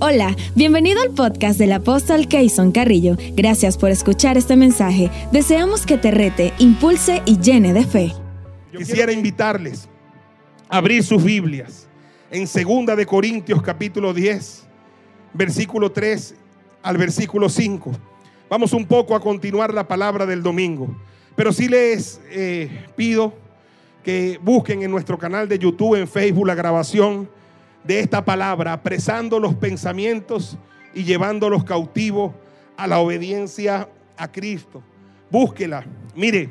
Hola, bienvenido al podcast del apóstol Keyson Carrillo. Gracias por escuchar este mensaje. Deseamos que te rete, impulse y llene de fe. Quisiera invitarles a abrir sus Biblias en Segunda de Corintios capítulo 10, versículo 3 al versículo 5. Vamos un poco a continuar la palabra del domingo, pero sí les eh, pido que busquen en nuestro canal de YouTube, en Facebook, la grabación de esta palabra, apresando los pensamientos y llevándolos cautivos a la obediencia a Cristo. Búsquela. Mire,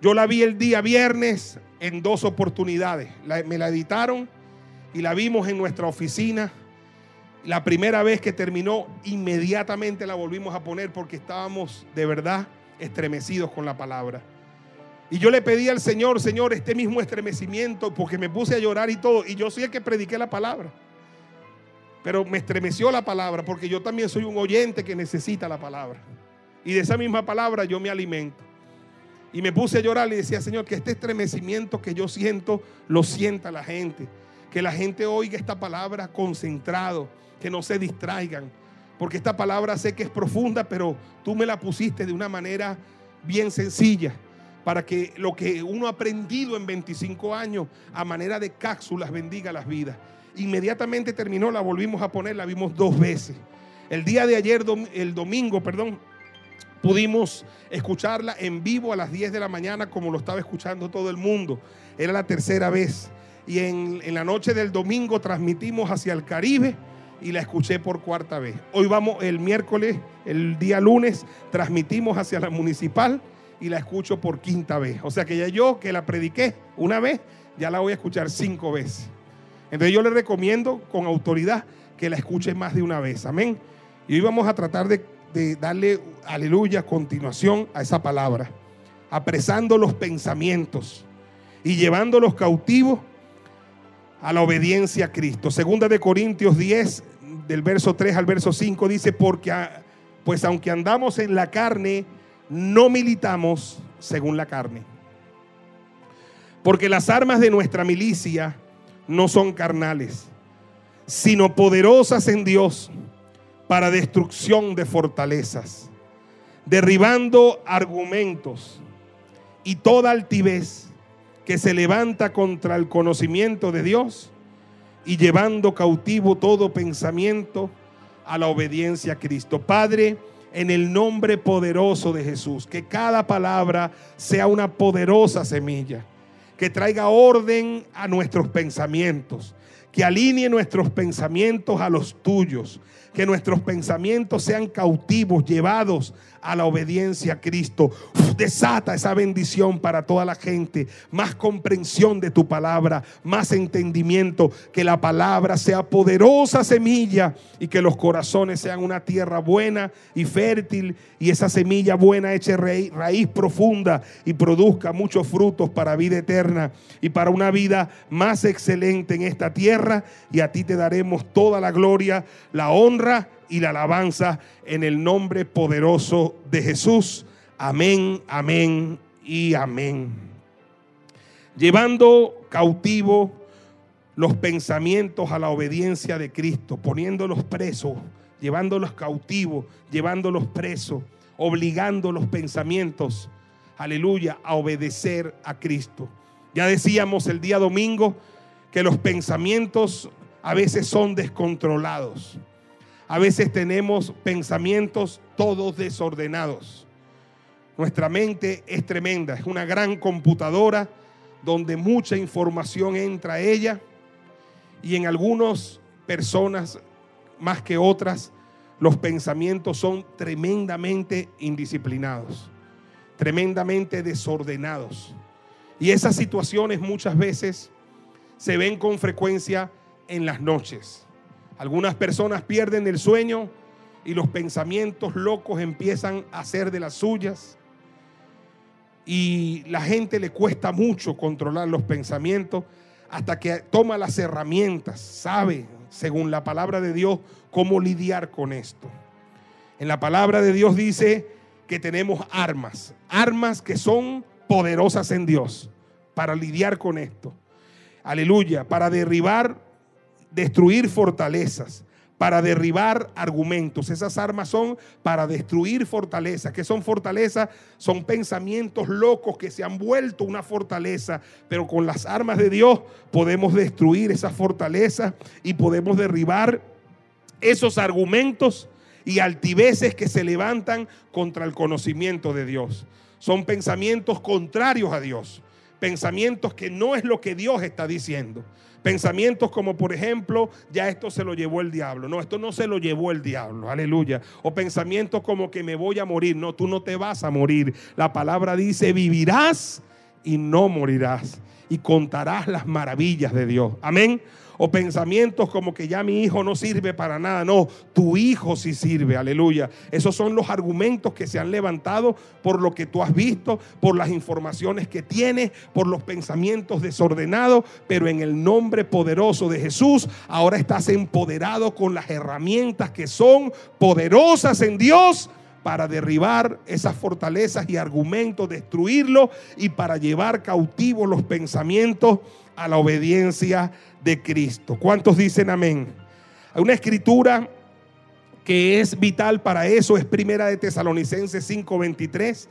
yo la vi el día viernes en dos oportunidades. me la editaron y la vimos en nuestra oficina. La primera vez que terminó, inmediatamente la volvimos a poner porque estábamos de verdad estremecidos con la palabra. Y yo le pedí al Señor, Señor, este mismo estremecimiento, porque me puse a llorar y todo. Y yo soy el que prediqué la palabra. Pero me estremeció la palabra, porque yo también soy un oyente que necesita la palabra. Y de esa misma palabra yo me alimento. Y me puse a llorar y decía, Señor, que este estremecimiento que yo siento, lo sienta la gente. Que la gente oiga esta palabra concentrado, que no se distraigan. Porque esta palabra sé que es profunda, pero tú me la pusiste de una manera bien sencilla para que lo que uno ha aprendido en 25 años a manera de cápsulas bendiga las vidas. Inmediatamente terminó, la volvimos a poner, la vimos dos veces. El día de ayer, el domingo, perdón, pudimos escucharla en vivo a las 10 de la mañana como lo estaba escuchando todo el mundo. Era la tercera vez. Y en, en la noche del domingo transmitimos hacia el Caribe y la escuché por cuarta vez. Hoy vamos el miércoles, el día lunes, transmitimos hacia la municipal y la escucho por quinta vez. O sea que ya yo que la prediqué una vez, ya la voy a escuchar cinco veces. Entonces yo le recomiendo con autoridad que la escuche más de una vez. Amén. Y hoy vamos a tratar de, darle, aleluya, continuación a esa palabra. Apresando los pensamientos y llevándolos cautivos a la obediencia a Cristo. Segunda de Corintios 10, del verso 3 al verso 5, dice, porque pues aunque andamos en la carne, no militamos según la carne. Porque las armas de nuestra milicia no son carnales, sino poderosas en Dios para destrucción de fortalezas, derribando argumentos y toda altivez que se levanta contra el conocimiento de Dios y llevando cautivo todo pensamiento a la obediencia a Cristo. Padre, en el nombre poderoso de Jesús. Que cada palabra sea una poderosa semilla. Que traiga orden a nuestros pensamientos. Que alinee nuestros pensamientos a los tuyos. Que nuestros pensamientos sean cautivos, llevados a la obediencia a Cristo. desata esa bendición para toda la gente. Más comprensión de tu palabra, más entendimiento. Que la palabra sea poderosa semilla y que los corazones sean una tierra buena y fértil. Y esa semilla buena eche raíz, profunda y produzca muchos frutos para vida eterna y para una vida más excelente en esta tierra. Y a ti te daremos toda la gloria, la honra y la alabanza en el nombre poderoso de Jesús. Amén, amén y amén. Llevando cautivo los pensamientos a la obediencia de Cristo, poniéndolos presos, llevándolos cautivos, llevándolos presos, obligando los pensamientos, aleluya, a obedecer a Cristo. Ya decíamos el día domingo que los pensamientos a veces son descontrolados. A veces tenemos pensamientos todos desordenados. Nuestra mente es tremenda, es una gran computadora donde mucha información entra a ella y en algunas personas más que otras los pensamientos son tremendamente indisciplinados, tremendamente desordenados. Y esas situaciones muchas veces se ven con frecuencia en las noches. Algunas personas pierden el sueño y los pensamientos locos empiezan a ser de las suyas. Y la gente le cuesta mucho controlar los pensamientos hasta que toma las herramientas, sabe, según la palabra de Dios, cómo lidiar con esto. En la palabra de Dios dice que tenemos armas, armas que son poderosas en Dios para lidiar con esto. Aleluya, para derribar destruir fortalezas, para derribar argumentos. Esas armas son para destruir fortalezas. ¿Qué son fortalezas? Son pensamientos locos que se han vuelto una fortaleza, pero con las armas de Dios podemos destruir esas fortalezas y podemos derribar esos argumentos y altiveces que se levantan contra el conocimiento de Dios. Son pensamientos contrarios a Dios, pensamientos que no es lo que Dios está diciendo. Pensamientos como, por ejemplo, ya esto se lo llevó el diablo. No, esto no se lo llevó el diablo. Aleluya. O pensamientos como que me voy a morir. No, tú no te vas a morir. La palabra dice, vivirás y no morirás. Y contarás las maravillas de Dios. Amén o pensamientos como que ya mi hijo no sirve para nada. No, tu hijo sí sirve, aleluya. Esos son los argumentos que se han levantado por lo que tú has visto, por las informaciones que tienes, por los pensamientos desordenados, pero en el nombre poderoso de Jesús, ahora estás empoderado con las herramientas que son poderosas en Dios para derribar esas fortalezas y argumentos, destruirlos y para llevar cautivos los pensamientos a la obediencia de Cristo. ¿Cuántos dicen amén? Hay una escritura que es vital para eso, es primera de Tesalonicenses 5:23,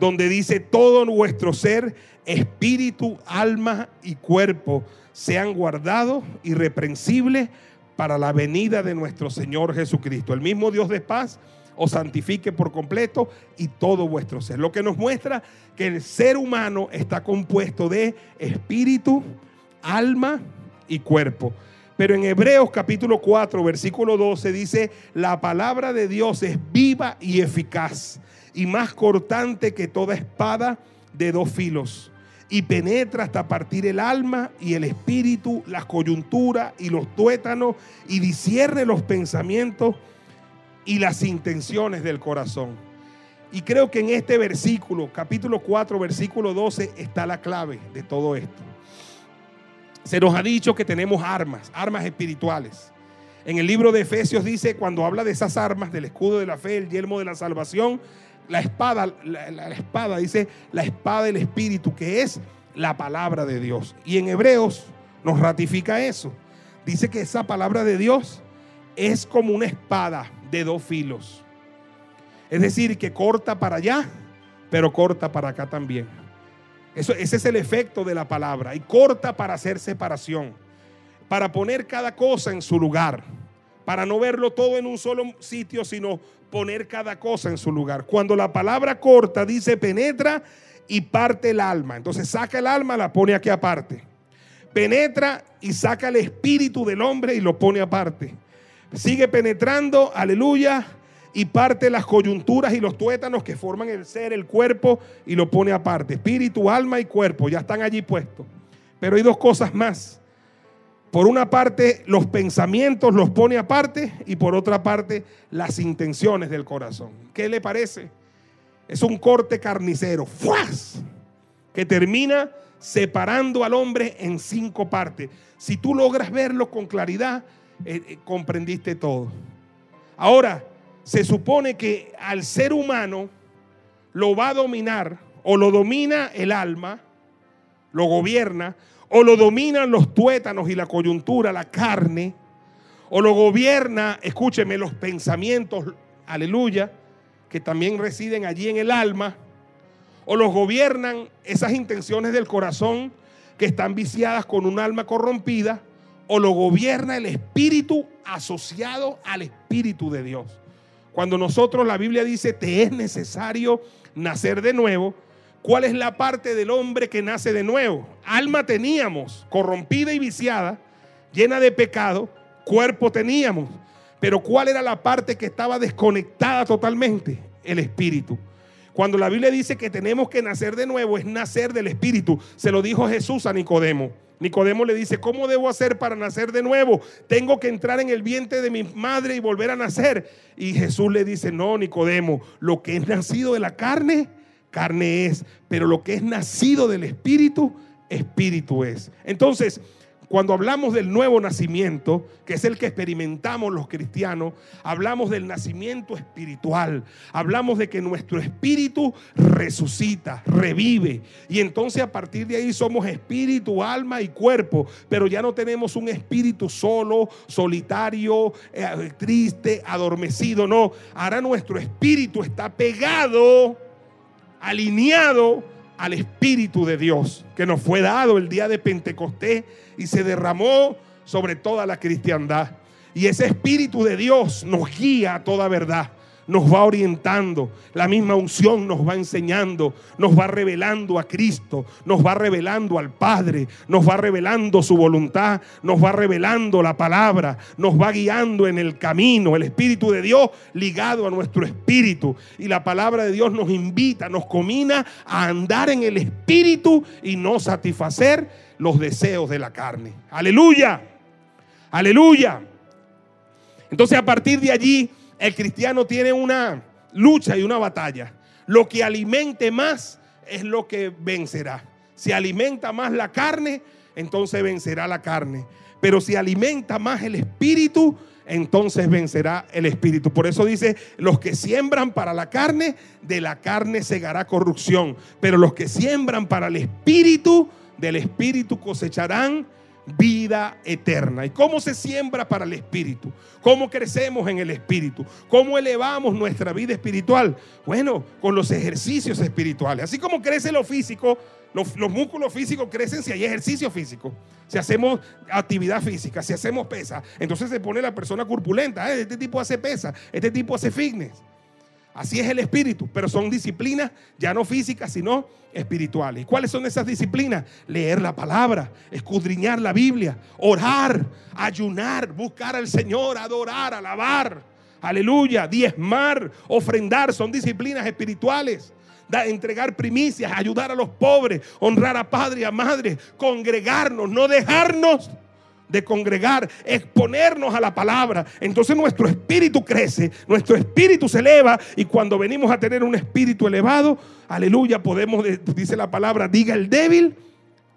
donde dice, todo nuestro ser, espíritu, alma y cuerpo sean guardados irreprensibles para la venida de nuestro Señor Jesucristo. El mismo Dios de paz os santifique por completo y todo vuestro ser. Lo que nos muestra que el ser humano está compuesto de espíritu, alma y cuerpo. Pero en Hebreos capítulo 4, versículo 12 dice, la palabra de Dios es viva y eficaz y más cortante que toda espada de dos filos y penetra hasta partir el alma y el espíritu, las coyunturas y los tuétanos y discierne los pensamientos y las intenciones del corazón. Y creo que en este versículo, capítulo 4, versículo 12, está la clave de todo esto. Se nos ha dicho que tenemos armas, armas espirituales. En el libro de Efesios dice, cuando habla de esas armas, del escudo de la fe, el yelmo de la salvación, la espada, la, espada, dice la espada del Espíritu, que es la palabra de Dios. Y en Hebreos nos ratifica eso. Dice que esa palabra de Dios es como una espada de dos filos. Es decir, que corta para allá, pero corta para acá también. Eso, ese es el efecto de la palabra. Y corta para hacer separación, para poner cada cosa en su lugar, para no verlo todo en un solo sitio, sino poner cada cosa en su lugar. Cuando la palabra corta dice penetra y parte el alma. Entonces saca el alma, la pone aquí aparte. Penetra y saca el espíritu del hombre y lo pone aparte. Sigue penetrando, aleluya, y parte las coyunturas y los tuétanos que forman el ser, el cuerpo, y lo pone aparte. Espíritu, alma y cuerpo, ya están allí puestos. Pero hay dos cosas más. Por una parte, los pensamientos los pone aparte y por otra parte, las intenciones del corazón. ¿Qué le parece? Es un corte carnicero, ¡fuas! que termina separando al hombre en cinco partes. Si tú logras verlo con claridad, eh, eh, comprendiste todo. Ahora, se supone que al ser humano lo va a dominar o lo domina el alma, lo gobierna, o lo dominan los tuétanos y la coyuntura, la carne, o lo gobierna, escúcheme, los pensamientos, aleluya, que también residen allí en el alma, o los gobiernan esas intenciones del corazón que están viciadas con un alma corrompida, o lo gobierna el espíritu asociado al espíritu de Dios. Cuando nosotros la Biblia dice, te es necesario nacer de nuevo, ¿cuál es la parte del hombre que nace de nuevo? Alma teníamos, corrompida y viciada, llena de pecado, cuerpo teníamos, pero ¿cuál era la parte que estaba desconectada totalmente? El espíritu. Cuando la Biblia dice que tenemos que nacer de nuevo, es nacer del espíritu. Se lo dijo Jesús a Nicodemo. Nicodemo le dice, ¿cómo debo hacer para nacer de nuevo? Tengo que entrar en el vientre de mi madre y volver a nacer. Y Jesús le dice, no, Nicodemo, lo que es nacido de la carne, carne es, pero lo que es nacido del espíritu, espíritu es. Entonces, cuando hablamos del nuevo nacimiento, que es el que experimentamos los cristianos, hablamos del nacimiento espiritual. Hablamos de que nuestro espíritu resucita, revive. Y entonces a partir de ahí somos espíritu, alma y cuerpo. Pero ya no tenemos un espíritu solo, solitario, eh, triste, adormecido. No, ahora nuestro espíritu está pegado, alineado al Espíritu de Dios que nos fue dado el día de Pentecostés y se derramó sobre toda la cristiandad. Y ese Espíritu de Dios nos guía a toda verdad nos va orientando, la misma unción nos va enseñando, nos va revelando a Cristo, nos va revelando al Padre, nos va revelando su voluntad, nos va revelando la palabra, nos va guiando en el camino, el Espíritu de Dios ligado a nuestro espíritu. Y la palabra de Dios nos invita, nos comina a andar en el espíritu y no satisfacer los deseos de la carne. Aleluya, aleluya. Entonces a partir de allí el cristiano tiene una lucha y una batalla. Lo que alimente más es lo que vencerá. Si alimenta más la carne, entonces vencerá la carne. Pero si alimenta más el espíritu, entonces vencerá el espíritu. Por eso dice, los que siembran para la carne, de la carne segará corrupción. Pero los que siembran para el espíritu, del espíritu cosecharán vida eterna. ¿Y cómo se siembra para el Espíritu? ¿Cómo crecemos en el Espíritu? ¿Cómo elevamos nuestra vida espiritual? Bueno, con los ejercicios espirituales. Así como crece lo físico, los, músculos físicos crecen si hay ejercicio físico, si hacemos actividad física, si hacemos pesa. Entonces se pone la persona corpulenta. ¿eh? Este tipo hace pesa, este tipo hace fitness. Así es el espíritu, pero son disciplinas ya no físicas, sino espirituales. ¿Y cuáles son esas disciplinas? Leer la palabra, escudriñar la Biblia, orar, ayunar, buscar al Señor, adorar, alabar. Aleluya, diezmar, ofrendar, son disciplinas espirituales. Entregar primicias, ayudar a los pobres, honrar a padre y a madre, congregarnos, no dejarnos de congregar, exponernos a la palabra. Entonces nuestro espíritu crece, nuestro espíritu se eleva y cuando venimos a tener un espíritu elevado, aleluya, podemos, dice la palabra, diga el débil,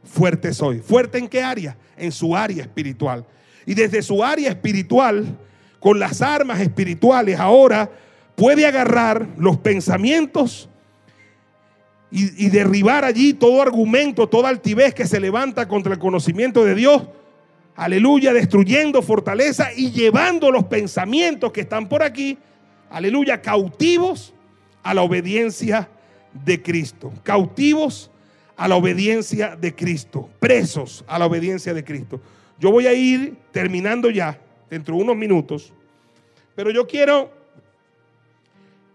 fuerte soy. ¿Fuerte en qué área? En su área espiritual. Y desde su área espiritual, con las armas espirituales, ahora puede agarrar los pensamientos y, y derribar allí todo argumento, toda altivez que se levanta contra el conocimiento de Dios aleluya, destruyendo fortaleza y llevando los pensamientos que están por aquí, aleluya, cautivos a la obediencia de Cristo. Cautivos a la obediencia de Cristo. Presos a la obediencia de Cristo. Yo voy a ir terminando ya, dentro de unos minutos, pero yo quiero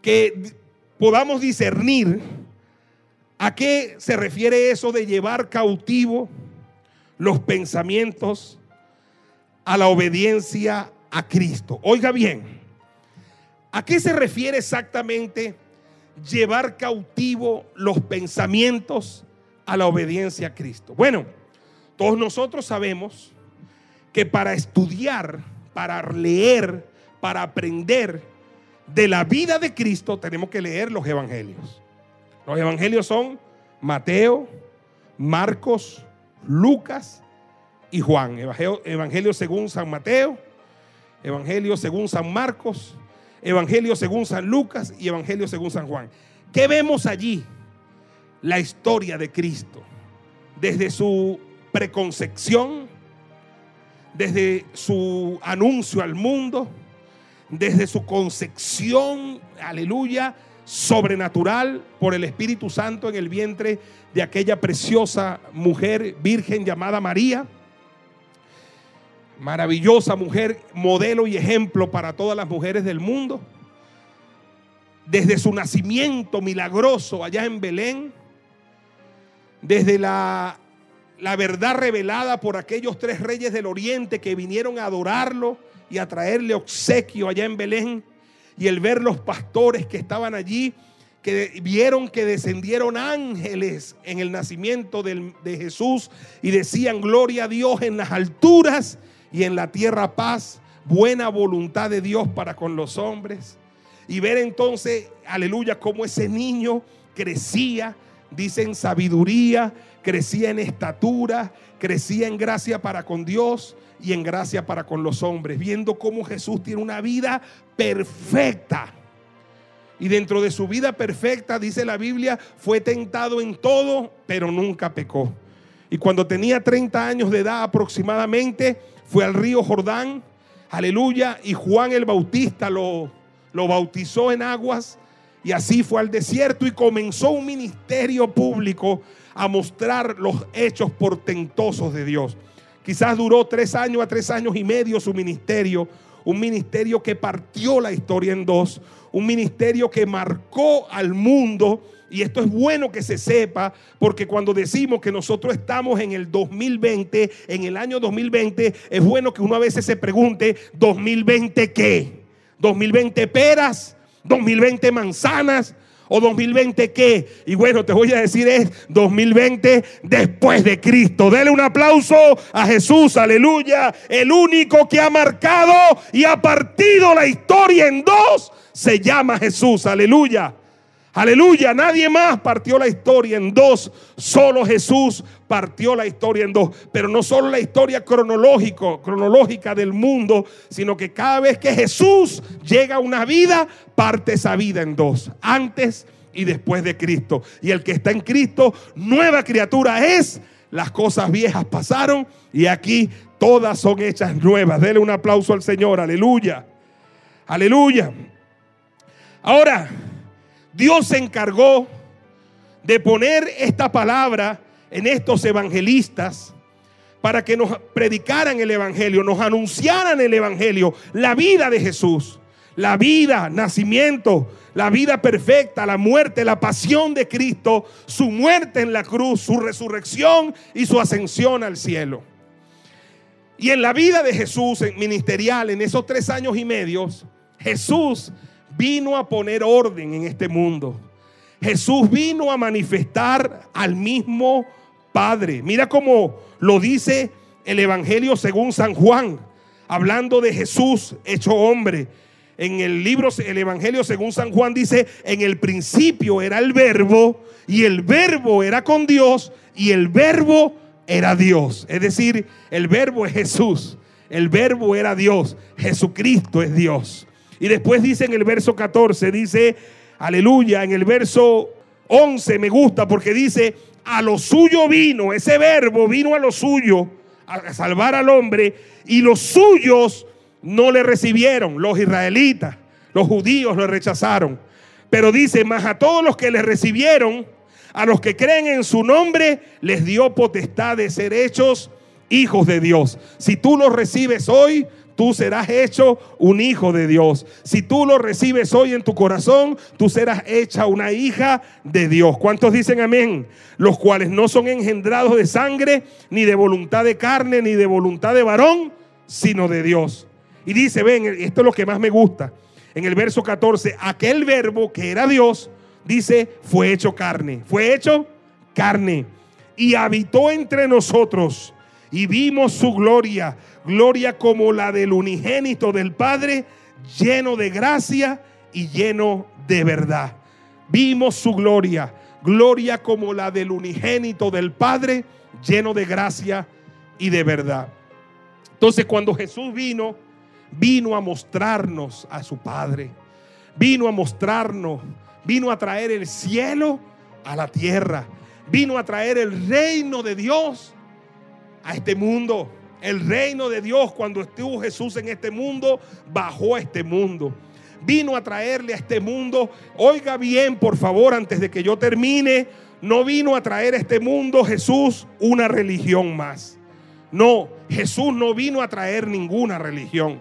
que podamos discernir a qué se refiere eso de llevar cautivo los pensamientos a la obediencia a Cristo. Oiga bien, ¿a qué se refiere exactamente llevar cautivo los pensamientos a la obediencia a Cristo? Bueno, todos nosotros sabemos que para estudiar, para leer, para aprender de la vida de Cristo, tenemos que leer los evangelios. Los evangelios son Mateo, Marcos, Lucas y Juan. Evangelio, según San Mateo, Evangelio según San Marcos, Evangelio según San Lucas y Evangelio según San Juan. ¿Qué vemos allí? La historia de Cristo. Desde su preconcepción, desde su anuncio al mundo, desde su concepción, aleluya, sobrenatural por el Espíritu Santo en el vientre de aquella preciosa mujer virgen llamada María maravillosa mujer, modelo y ejemplo para todas las mujeres del mundo. Desde su nacimiento milagroso allá en Belén, desde la, la verdad revelada por aquellos tres reyes del oriente que vinieron a adorarlo y a traerle obsequio allá en Belén, y el ver los pastores que estaban allí, que vieron que descendieron ángeles en el nacimiento de Jesús y decían, gloria a Dios en las alturas y en la tierra paz, buena voluntad de Dios para con los hombres. Y ver entonces, aleluya, cómo ese niño crecía dice en sabiduría, crecía en estatura, crecía en gracia para con Dios y en gracia para con los hombres, viendo cómo Jesús tiene una vida perfecta. Y dentro de su vida perfecta, dice la Biblia, fue tentado en todo, pero nunca pecó. Y cuando tenía 30 años de edad aproximadamente, fue al río Jordán, aleluya, y Juan el Bautista lo, lo bautizó en aguas y así fue al desierto y comenzó un ministerio público a mostrar los hechos portentosos de Dios. Quizás duró tres años a tres años y medio su ministerio, un ministerio que partió la historia en dos, un ministerio que marcó al mundo. Y esto es bueno que se sepa, porque cuando decimos que nosotros estamos en el 2020, en el año 2020, es bueno que uno a veces se pregunte, ¿2020 qué? ¿2020 peras? 2020 manzanas o 2020 qué. Y bueno, te voy a decir es 2020 después de Cristo. Dele un aplauso a Jesús, aleluya. El único que ha marcado y ha partido la historia en dos se llama Jesús, aleluya. Aleluya, nadie más partió la historia en dos, solo Jesús partió la historia en dos, pero no solo la historia cronológica del mundo, sino que cada vez que Jesús llega a una vida, parte esa vida en dos, antes y después de Cristo. Y el que está en Cristo, nueva criatura es, las cosas viejas pasaron y aquí todas son hechas nuevas. Dele un aplauso al Señor, aleluya. Aleluya. Ahora, Dios se encargó de poner esta palabra en estos evangelistas para que nos predicaran el Evangelio, nos anunciaran el Evangelio, la vida de Jesús, la vida, nacimiento, la vida perfecta, la muerte, la pasión de Cristo, su muerte en la cruz, su resurrección y su ascensión al cielo. Y en la vida de Jesús ministerial, en esos tres años y medio, Jesús vino a poner orden en este mundo. Jesús vino a manifestar al mismo Padre. Mira cómo lo dice el Evangelio según San Juan, hablando de Jesús hecho hombre. En el libro, el Evangelio según San Juan dice, en el principio era el verbo y el verbo era con Dios y el verbo era Dios. Es decir, el verbo es Jesús, el verbo era Dios, Jesucristo es Dios. Y después dice en el verso 14, dice, aleluya, en el verso 11 me gusta porque dice, a lo suyo vino, ese verbo vino a lo suyo, a salvar al hombre, y los suyos no le recibieron, los israelitas, los judíos lo rechazaron. Pero dice, más a todos los que le recibieron, a los que creen en su nombre, les dio potestad de ser hechos hijos de Dios. Si tú los recibes hoy, tú serás hecho un hijo de Dios. Si tú lo recibes hoy en tu corazón, tú serás hecha una hija de Dios. ¿Cuántos dicen amén? Los cuales no son engendrados de sangre, ni de voluntad de carne, ni de voluntad de varón, sino de Dios. Y dice, ven, esto es lo que más me gusta. En el verso 14, aquel verbo que era Dios, dice, fue hecho carne. Fue hecho carne. Y habitó entre nosotros. Y vimos su gloria gloria como la del unigénito del Padre, lleno de gracia y lleno de verdad. Vimos su gloria, gloria como la del unigénito del Padre, lleno de gracia y de verdad. Entonces cuando Jesús vino, vino a mostrarnos a su Padre, vino a mostrarnos, vino a traer el cielo a la tierra, vino a traer el reino de Dios a este mundo. El reino de Dios cuando estuvo Jesús en este mundo, bajó a este mundo. Vino a traerle a este mundo, oiga bien por favor antes de que yo termine, no vino a traer a este mundo Jesús una religión más. No, Jesús no vino a traer ninguna religión.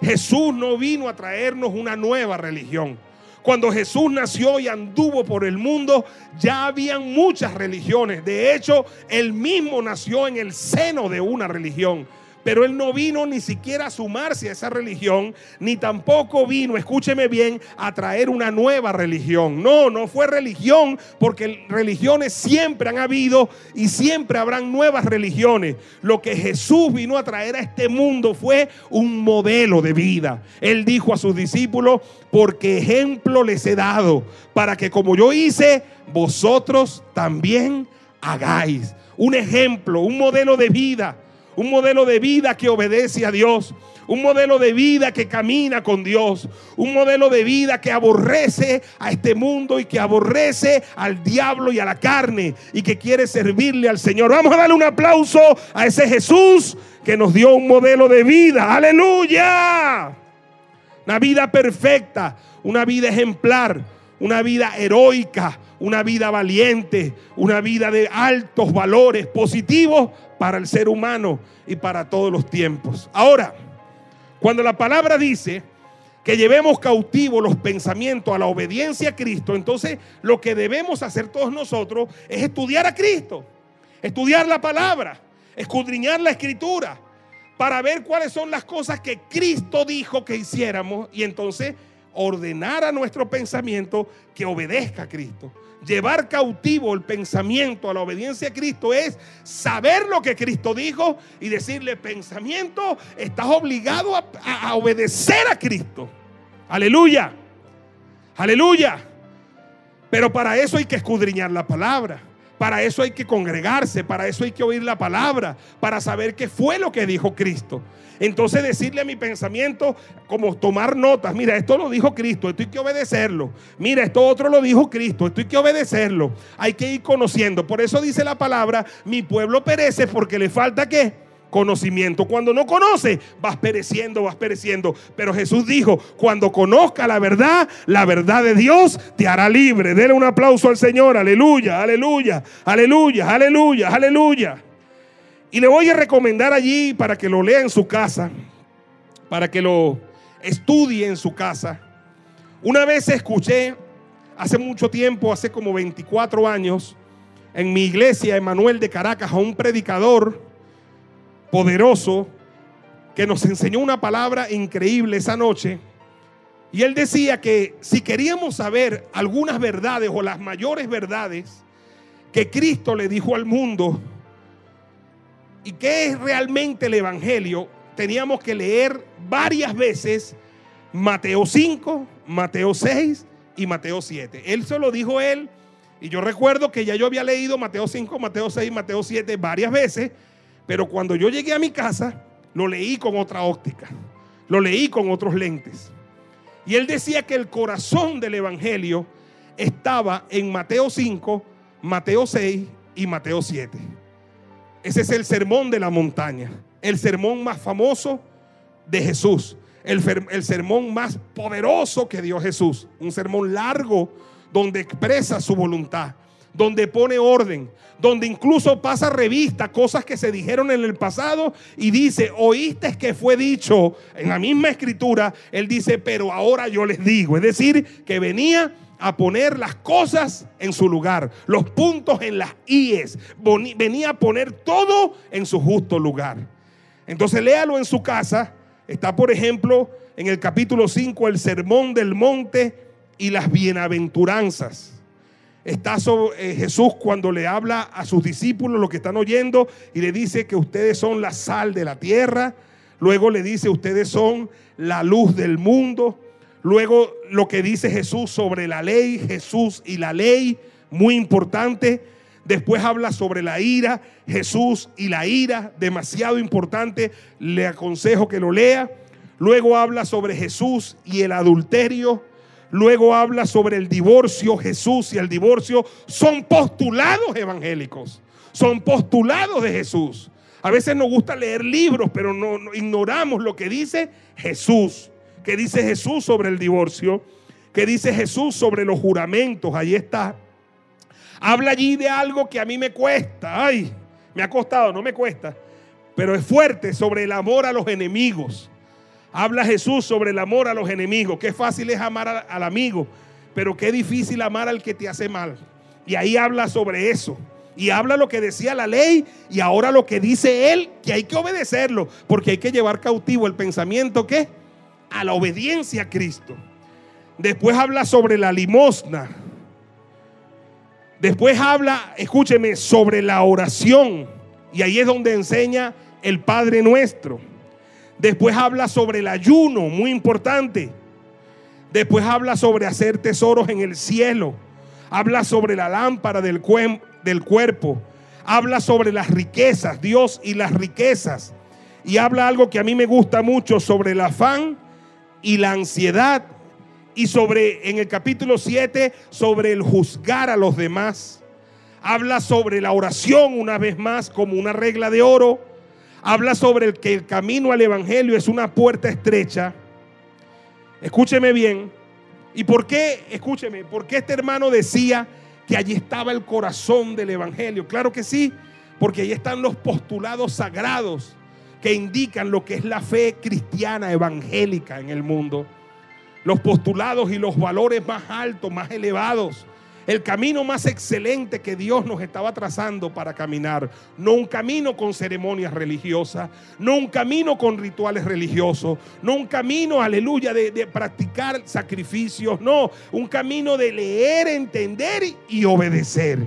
Jesús no vino a traernos una nueva religión. Cuando Jesús nació y anduvo por el mundo, ya habían muchas religiones. De hecho, él mismo nació en el seno de una religión. Pero él no vino ni siquiera a sumarse a esa religión, ni tampoco vino, escúcheme bien, a traer una nueva religión. No, no fue religión, porque religiones siempre han habido y siempre habrán nuevas religiones. Lo que Jesús vino a traer a este mundo fue un modelo de vida. Él dijo a sus discípulos, porque ejemplo les he dado, para que como yo hice, vosotros también hagáis. Un ejemplo, un modelo de vida, un modelo de vida que obedece a Dios, un modelo de vida que camina con Dios, un modelo de vida que aborrece a este mundo y que aborrece al diablo y a la carne y que quiere servirle al Señor. Vamos a darle un aplauso a ese Jesús que nos dio un modelo de vida. Aleluya. Una vida perfecta, una vida ejemplar, una vida heroica, una vida valiente, una vida de altos valores positivos para el ser humano y para todos los tiempos. Ahora, cuando la palabra dice que llevemos cautivos los pensamientos a la obediencia a Cristo, entonces lo que debemos hacer todos nosotros es estudiar a Cristo, estudiar la palabra, escudriñar la escritura, para ver cuáles son las cosas que Cristo dijo que hiciéramos y entonces ordenar a nuestro pensamiento que obedezca a Cristo. Llevar cautivo el pensamiento a la obediencia a Cristo es saber lo que Cristo dijo y decirle, pensamiento, estás obligado a, obedecer a Cristo. Aleluya. Aleluya. Pero para eso hay que escudriñar la palabra. Para eso hay que congregarse, para eso hay que oír la palabra, para saber qué fue lo que dijo Cristo. Entonces decirle a mi pensamiento, como tomar notas, mira, esto lo dijo Cristo, esto hay que obedecerlo. Mira, esto otro lo dijo Cristo, esto hay que obedecerlo. Hay que ir conociendo. Por eso dice la palabra, mi pueblo perece porque le falta qué? Conocimiento. Cuando no conoce, vas pereciendo, vas pereciendo. Pero Jesús dijo, cuando conozca la verdad, la verdad de Dios te hará libre. Dele un aplauso al Señor. Aleluya, aleluya, aleluya, aleluya, aleluya. Y le voy a recomendar allí para que lo lea en su casa, para que lo estudie en su casa. Una vez escuché, hace mucho tiempo, hace como 24 años, en mi iglesia, Emanuel de Caracas, a un predicador poderoso que nos enseñó una palabra increíble esa noche. Y él decía que si queríamos saber algunas verdades o las mayores verdades que Cristo le dijo al mundo y qué es realmente el Evangelio, teníamos que leer varias veces Mateo 5, Mateo 6 y Mateo 7. Él se lo dijo él y yo recuerdo que ya yo había leído Mateo 5, Mateo 6, Mateo 7 varias veces pero cuando yo llegué a mi casa, lo leí con otra óptica, lo leí con otros lentes. Y él decía que el corazón del Evangelio estaba en Mateo 5, Mateo 6 y Mateo 7. Ese es el sermón de la montaña, el sermón más famoso de Jesús, el, el sermón más poderoso que dio Jesús, un sermón largo donde expresa su voluntad donde pone orden, donde incluso pasa revista cosas que se dijeron en el pasado y dice, oíste que fue dicho en la misma escritura, él dice, pero ahora yo les digo, es decir, que venía a poner las cosas en su lugar, los puntos en las IES, venía a poner todo en su justo lugar. Entonces léalo en su casa, está por ejemplo en el capítulo 5 el sermón del monte y las bienaventuranzas está sobre, eh, Jesús cuando le habla a sus discípulos, lo que están oyendo, y le dice que ustedes son la sal de la tierra. Luego le dice, ustedes son la luz del mundo. Luego lo que dice Jesús sobre la ley, Jesús y la ley, muy importante. Después habla sobre la ira, Jesús y la ira, demasiado importante. Le aconsejo que lo lea. Luego habla sobre Jesús y el adulterio. Luego habla sobre el divorcio, Jesús y el divorcio son postulados evangélicos, son postulados de Jesús. A veces nos gusta leer libros, pero no, ignoramos lo que dice Jesús. Que dice Jesús sobre el divorcio? que dice Jesús sobre los juramentos? Ahí está. Habla allí de algo que a mí me cuesta. Ay, me ha costado, no me cuesta. Pero es fuerte sobre el amor a los enemigos. Habla Jesús sobre el amor a los enemigos. Qué fácil es amar al amigo, pero qué difícil amar al que te hace mal. Y ahí habla sobre eso. y habla lo que decía la ley y ahora lo que dice él, que hay que obedecerlo, porque hay que llevar cautivo el pensamiento que a la obediencia a Cristo. Después habla sobre la limosna. Después habla, escúcheme, sobre la oración. Y ahí es donde enseña el Padre nuestro. Después habla sobre el ayuno, muy importante. Después habla sobre hacer tesoros en el cielo. Habla sobre la lámpara del, del cuerpo. Habla sobre las riquezas, Dios y las riquezas. Y habla algo que a mí me gusta mucho sobre el afán y la ansiedad. Y sobre, en el capítulo 7, sobre el juzgar a los demás. Habla sobre la oración una vez más como una regla de oro. Habla sobre el que el camino al Evangelio es una puerta estrecha. Escúcheme bien. ¿Y por qué? Escúcheme, porque este hermano decía que allí estaba el corazón del Evangelio. Claro que sí, porque allí están los postulados sagrados que indican lo que es la fe cristiana evangélica en el mundo. Los postulados y los valores más altos, más elevados el camino más excelente que Dios nos estaba trazando para caminar. No un camino con ceremonias religiosas, no un camino con rituales religiosos, no un camino, aleluya, de, practicar sacrificios, no, un camino de leer, entender y obedecer.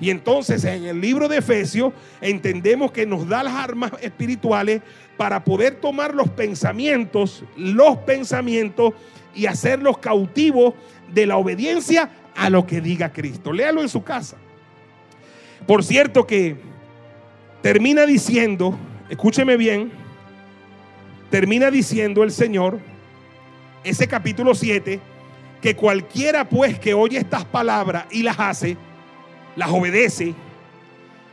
Y entonces en el libro de Efesios entendemos que nos da las armas espirituales para poder tomar los pensamientos, los pensamientos y hacerlos cautivos de la obediencia a lo que diga Cristo. Léalo en su casa. Por cierto que termina diciendo, escúcheme bien, termina diciendo el Señor, ese capítulo 7, que cualquiera pues que oye estas palabras y las hace, las obedece,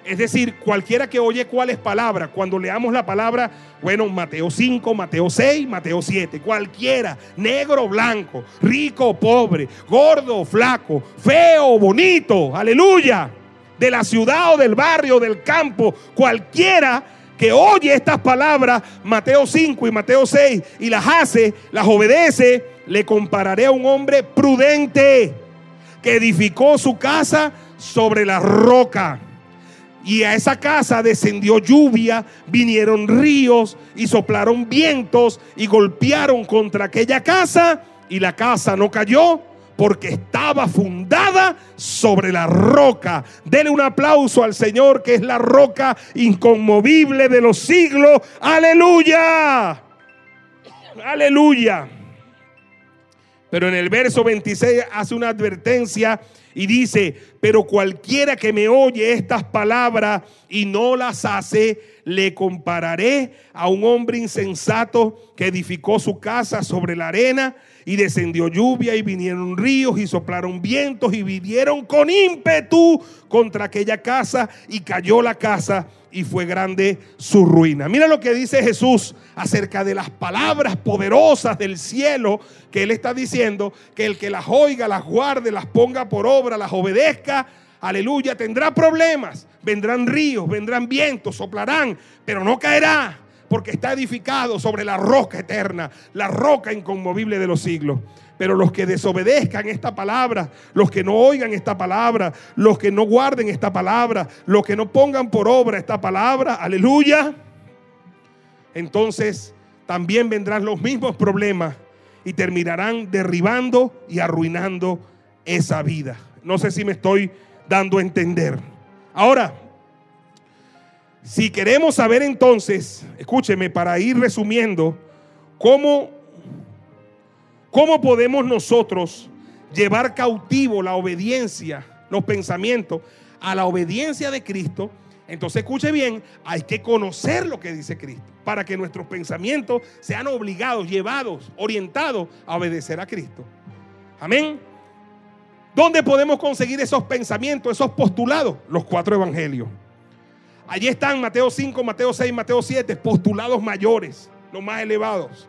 es decir, cualquiera que oye cuáles palabras, cuando leamos la palabra, bueno, Mateo 5, Mateo 6, Mateo 7, cualquiera, negro, blanco, rico, pobre, gordo, flaco, feo, bonito, aleluya, de la ciudad o del barrio, del campo, cualquiera que oye estas palabras, Mateo 5 y Mateo 6, y las hace, las obedece, le compararé a un hombre prudente que edificó su casa sobre la roca. Y a esa casa descendió lluvia, vinieron ríos y soplaron vientos y golpearon contra aquella casa y la casa no cayó porque estaba fundada sobre la roca. Dele un aplauso al Señor que es la roca inconmovible de los siglos. Aleluya. Aleluya. Pero en el verso 26 hace una advertencia y dice, pero cualquiera que me oye estas palabras y no las hace, le compararé a un hombre insensato que edificó su casa sobre la arena y descendió lluvia y vinieron ríos y soplaron vientos y vinieron con ímpetu contra aquella casa y cayó la casa y fue grande su ruina. Mira lo que dice Jesús acerca de las palabras poderosas del cielo que Él está diciendo, que el que las oiga, las guarde, las ponga por obra, las obedezca, aleluya, tendrá problemas, vendrán ríos, vendrán vientos, soplarán, pero no caerá, porque está edificado sobre la roca eterna, la roca inconmovible de los siglos. Pero los que desobedezcan esta palabra, los que no oigan esta palabra, los que no guarden esta palabra, los que no pongan por obra esta palabra, aleluya, entonces también vendrán los mismos problemas y terminarán derribando y arruinando esa vida. No sé si me estoy dando a entender. Ahora, si queremos saber entonces, escúcheme, para ir resumiendo, cómo ¿Cómo podemos nosotros llevar cautivo la obediencia, los pensamientos, a la obediencia de Cristo? Entonces escuche bien, hay que conocer lo que dice Cristo para que nuestros pensamientos sean obligados, llevados, orientados a obedecer a Cristo. Amén. ¿Dónde podemos conseguir esos pensamientos, esos postulados? Los cuatro evangelios. Allí están Mateo 5, Mateo 6, Mateo 7, postulados mayores, los más elevados.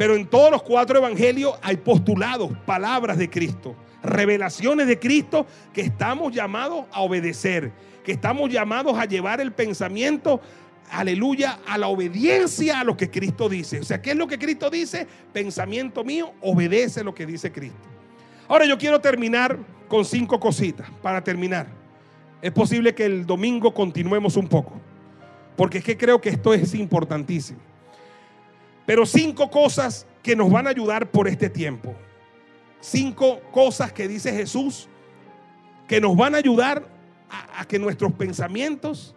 Pero en todos los cuatro evangelios hay postulados, palabras de Cristo, revelaciones de Cristo que estamos llamados a obedecer, que estamos llamados a llevar el pensamiento, aleluya, a la obediencia a lo que Cristo dice. O sea, ¿qué es lo que Cristo dice? Pensamiento mío, obedece lo que dice Cristo. Ahora yo quiero terminar con cinco cositas para terminar. Es posible que el domingo continuemos un poco, porque es que creo que esto es importantísimo. Pero cinco cosas que nos van a ayudar por este tiempo. Cinco cosas que dice Jesús que nos van a ayudar a, a que nuestros pensamientos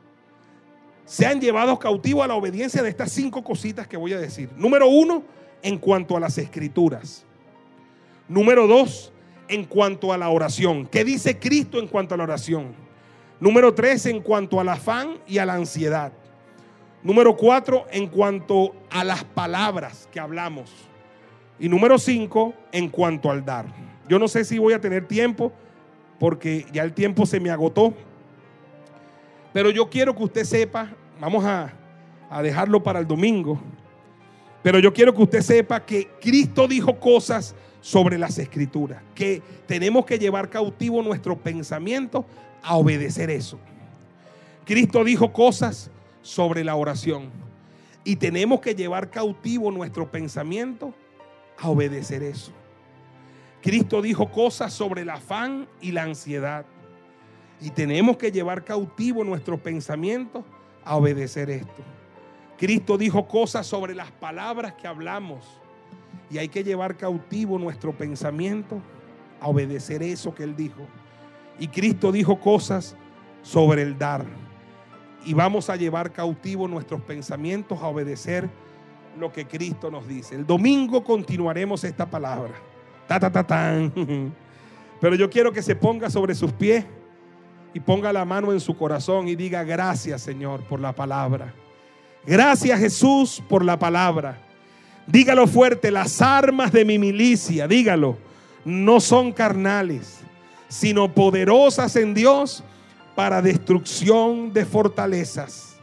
sean llevados cautivos a la obediencia de estas cinco cositas que voy a decir. Número uno, en cuanto a las escrituras. Número dos, en cuanto a la oración. ¿Qué dice Cristo en cuanto a la oración? Número tres, en cuanto al afán y a la ansiedad. Número cuatro, en cuanto a las palabras que hablamos. Y número cinco, en cuanto al dar. Yo no sé si voy a tener tiempo porque ya el tiempo se me agotó. Pero yo quiero que usted sepa, vamos a, a dejarlo para el domingo, pero yo quiero que usted sepa que Cristo dijo cosas sobre las escrituras, que tenemos que llevar cautivo nuestro pensamiento a obedecer eso. Cristo dijo cosas sobre la oración y tenemos que llevar cautivo nuestro pensamiento a obedecer eso. Cristo dijo cosas sobre el afán y la ansiedad. Y tenemos que llevar cautivo nuestros pensamientos a obedecer esto. Cristo dijo cosas sobre las palabras que hablamos. Y hay que llevar cautivo nuestro pensamiento a obedecer eso que Él dijo. Y Cristo dijo cosas sobre el dar. Y vamos a llevar cautivo nuestros pensamientos a obedecer lo que Cristo nos dice. El domingo continuaremos esta palabra. Ta, ta, ta, tan. Pero yo quiero que se ponga sobre sus pies y ponga la mano en su corazón y diga gracias Señor por la palabra. Gracias Jesús por la palabra. Dígalo fuerte, las armas de mi milicia, dígalo, no son carnales, sino poderosas en Dios para destrucción de fortalezas,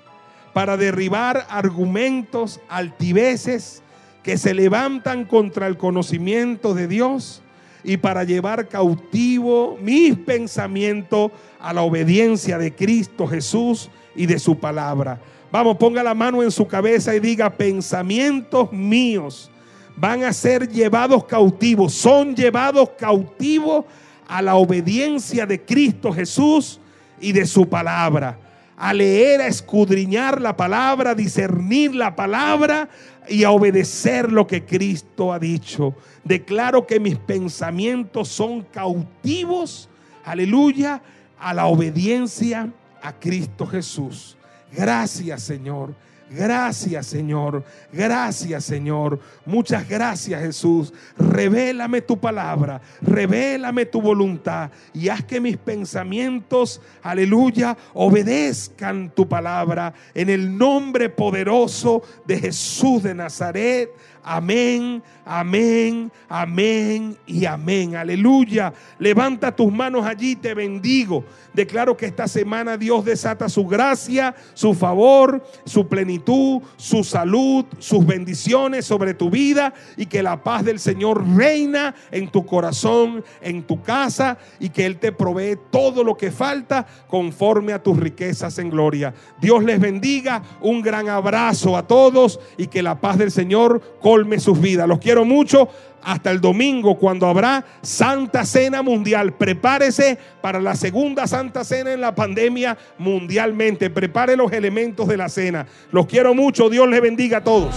para derribar argumentos altiveces que se levantan contra el conocimiento de Dios y para llevar cautivo mis pensamientos a la obediencia de Cristo Jesús y de su palabra. Vamos, ponga la mano en su cabeza y diga, pensamientos míos van a ser llevados cautivos, son llevados cautivos a la obediencia de Cristo Jesús y de su palabra. A leer, a escudriñar la palabra, a discernir la palabra y a obedecer lo que Cristo ha dicho. Declaro que mis pensamientos son cautivos, aleluya, a la obediencia a Cristo Jesús. Gracias Señor. Gracias Señor, gracias Señor, muchas gracias Jesús. Revélame tu palabra, revélame tu voluntad y haz que mis pensamientos, aleluya, obedezcan tu palabra en el nombre poderoso de Jesús de Nazaret. Amén, amén, amén y amén. Aleluya. Levanta tus manos allí, te bendigo. Declaro que esta semana Dios desata su gracia, su favor, su su salud, sus bendiciones sobre tu vida y que la paz del Señor reina en tu corazón, en tu casa y que Él te provee todo lo que falta conforme a tus riquezas en gloria. Dios les bendiga. Un gran abrazo a todos y que la paz del Señor colme sus vidas. Los quiero mucho. Hasta el domingo cuando habrá Santa Cena Mundial. Prepárese para la segunda Santa Cena en la pandemia mundialmente. Prepare los elementos de la cena. Los quiero mucho. Dios les bendiga a todos.